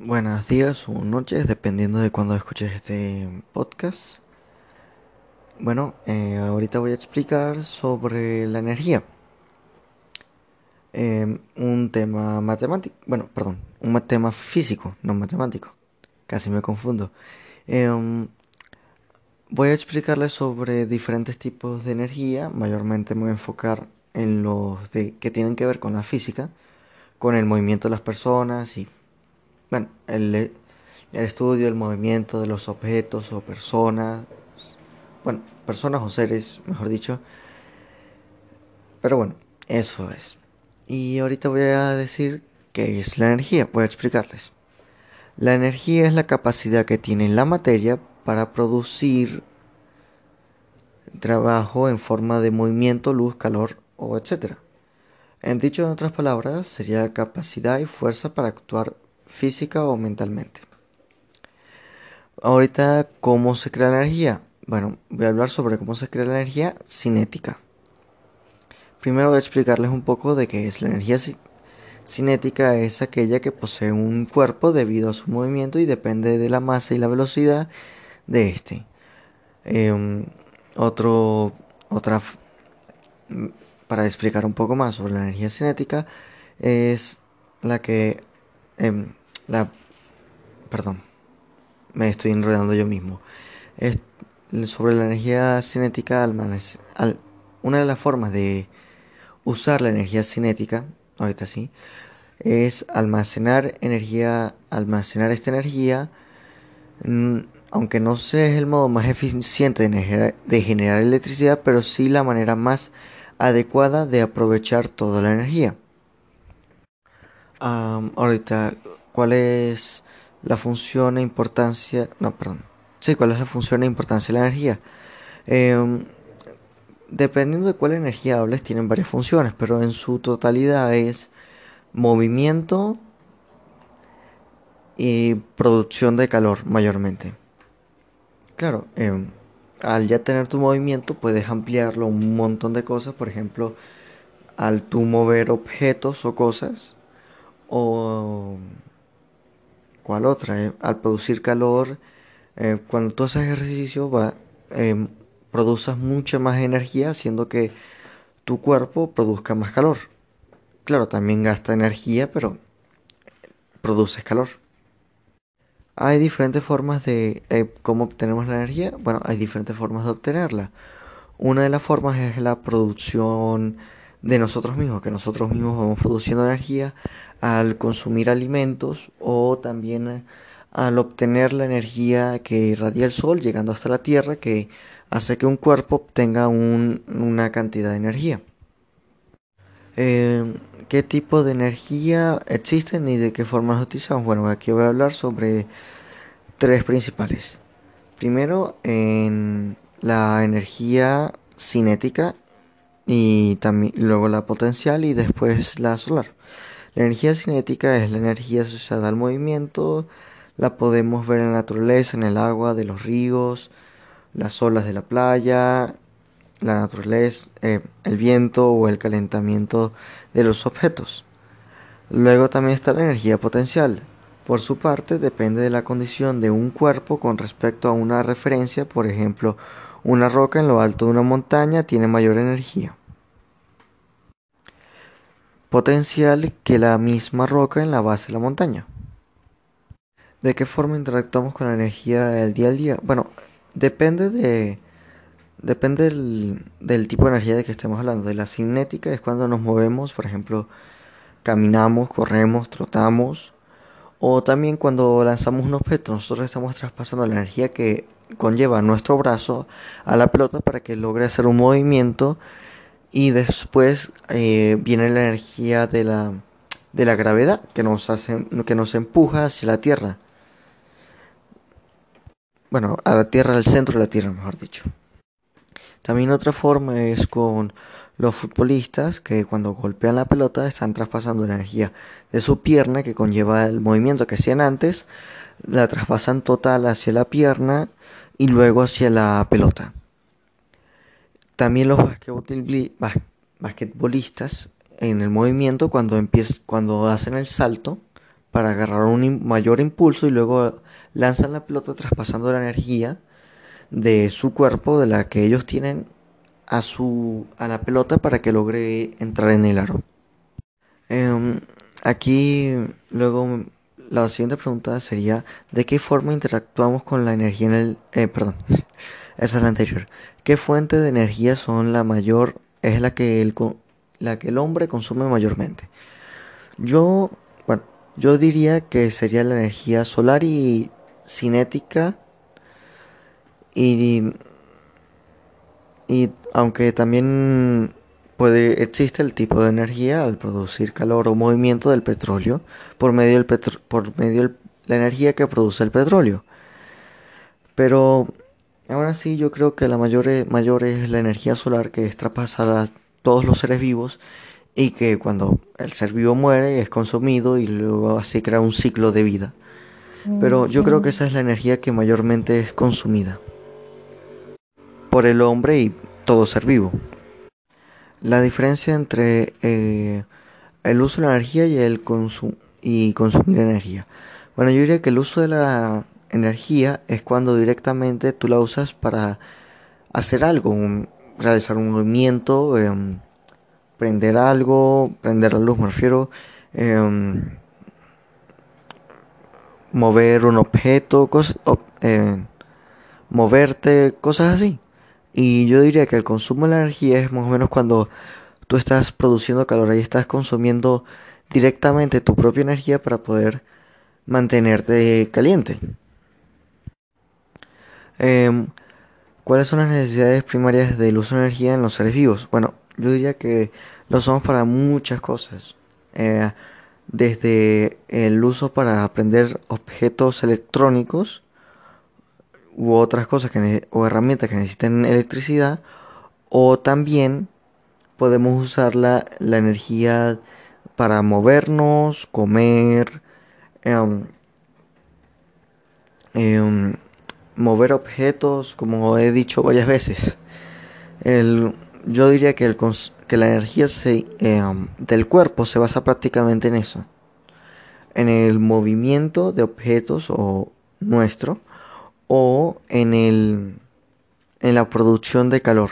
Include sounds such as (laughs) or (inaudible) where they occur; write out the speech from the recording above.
Buenos días o noches, dependiendo de cuando escuches este podcast. Bueno, eh, ahorita voy a explicar sobre la energía. Em, un tema matemático, bueno, perdón, un tema físico, no matemático. Casi me confundo. Em, voy a explicarles sobre diferentes tipos de energía. Mayormente me voy a enfocar en los de, que tienen que ver con la física, con el movimiento de las personas y bueno, el, estudio, el movimiento de los objetos o personas, bueno, personas o seres, mejor dicho. Pero bueno, eso es. Y ahorita voy a decir qué es la energía, voy a explicarles. La energía es la capacidad que tiene la materia para producir trabajo en forma de movimiento, luz, calor o etc. En dicho en otras palabras, sería capacidad y fuerza para actuar física o mentalmente. Ahorita, ¿cómo se crea la energía? Bueno, voy a hablar sobre cómo se crea la energía cinética. Primero voy a explicarles un poco de qué es la energía cinética. Es aquella que posee un cuerpo debido a su movimiento y depende de la masa y la velocidad de este. Em, otro, otra, para explicar un poco más sobre la energía cinética, es la que em, la, perdón, me estoy enredando yo mismo. Es sobre la energía cinética, una de las formas de usar la energía cinética, ahorita sí, es almacenar energía, almacenar esta energía, mm, aunque no sea el modo más eficiente de, generar electricidad, pero sí la manera más adecuada de aprovechar toda la energía. ahorita cuál es la función e importancia, no, perdón, sí, cuál es la función e importancia de la energía. Em, dependiendo de cuál energía hables, tienen varias funciones, pero en su totalidad es movimiento y producción de calor mayormente. Claro, em, al ya tener tu movimiento puedes ampliarlo un montón de cosas, por ejemplo, al tú mover objetos o cosas, o otra. Eh, al producir calor, eh, cuando tú haces ejercicio, va, eh, produces mucha más energía, haciendo que tu cuerpo produzca más calor. Claro, también gasta energía, pero produces calor. Hay diferentes formas de cómo obtenemos la energía. Bueno, hay diferentes formas de obtenerla. Una de las formas es la producción de nosotros mismos, que nosotros mismos vamos produciendo energía al consumir alimentos o también eh, al obtener la energía que irradia el sol llegando hasta la tierra que hace que un cuerpo obtenga una cantidad de energía. Eh, ¿Qué tipo de energía existen y de qué formas utilizamos? Bueno, aquí voy a hablar sobre tres principales. Primero, en la energía cinética y también luego la potencial y después la solar. La energía cinética es la energía asociada al movimiento, la podemos ver en la naturaleza, en el agua de los ríos, las olas de la playa, la naturaleza, eh, el viento o el calentamiento de los objetos. Luego también está la energía potencial. Por su parte, depende de la condición de un cuerpo con respecto a una referencia, por ejemplo, una roca en lo alto de una montaña tiene mayor energía potencial que la misma roca en la base de la montaña. ¿De qué forma interactuamos con la energía del día a día? Bueno, depende de depende del, del, tipo de energía de que estemos hablando. De la cinética es cuando nos movemos, por ejemplo, caminamos, corremos, trotamos. O también cuando lanzamos un objeto, nosotros estamos traspasando la energía que conlleva nuestro brazo a la pelota para que logre hacer un movimiento y después eh, viene la energía de la, de la gravedad que nos, hace, que nos empuja hacia la Tierra. Bueno, a la Tierra, al centro de la Tierra, mejor dicho. También otra forma es con los futbolistas que cuando golpean la pelota están traspasando la energía de su pierna que conlleva el movimiento que hacían antes, la traspasan total hacia la pierna y luego hacia la pelota. También los basquetbolistas en el movimiento cuando, cuando hacen el salto para agarrar un mayor impulso y luego lanzan la pelota traspasando la energía de su cuerpo, de la que ellos tienen a, su, a la pelota para que logre entrar en el aro. Em, aquí luego la siguiente pregunta sería ¿de qué forma interactuamos con la energía en el... Eh, perdón, (laughs) esa es la anterior. ¿Qué fuente de energía son la mayor, es la que el, la que el hombre consume mayormente? Yo, bueno, yo diría que sería la energía solar y cinética y, y aunque también puede, existe el tipo de energía al producir calor o movimiento del petróleo por medio, del por medio de la energía que produce el petróleo. Pero ahora sí yo creo que la mayor, mayor es la energía solar que es traspasada a todos los seres vivos y que cuando el ser vivo muere es consumido y luego así crea un ciclo de vida. Pero yo creo que esa es la energía que mayormente es consumida por el hombre y todo ser vivo. La diferencia entre eh, el uso de la energía y el consumo y consumir energía. Bueno, yo diría que el uso de la energía es cuando directamente tú la usas para hacer algo, realizar un movimiento, em, prender algo, prender la luz, me refiero, em, mover un objeto, eh, moverte, cosas así. Y yo diría que el consumo de la energía es más o menos cuando tú estás produciendo calor y estás consumiendo directamente tu propia energía para poder mantenerte caliente. Em, ¿Cuáles son las necesidades primarias del uso de energía en los seres vivos? Bueno, yo diría que lo somos para muchas cosas. Eh, desde el uso para aprender objetos electrónicos u otras cosas que o herramientas que necesiten electricidad o también podemos usar la, energía para movernos, comer, em, mover objetos, como he dicho varias veces. El, yo diría que, el, que la energía em, del cuerpo se basa prácticamente en eso, en el movimiento de objetos o nuestro o en, el, en la producción de calor.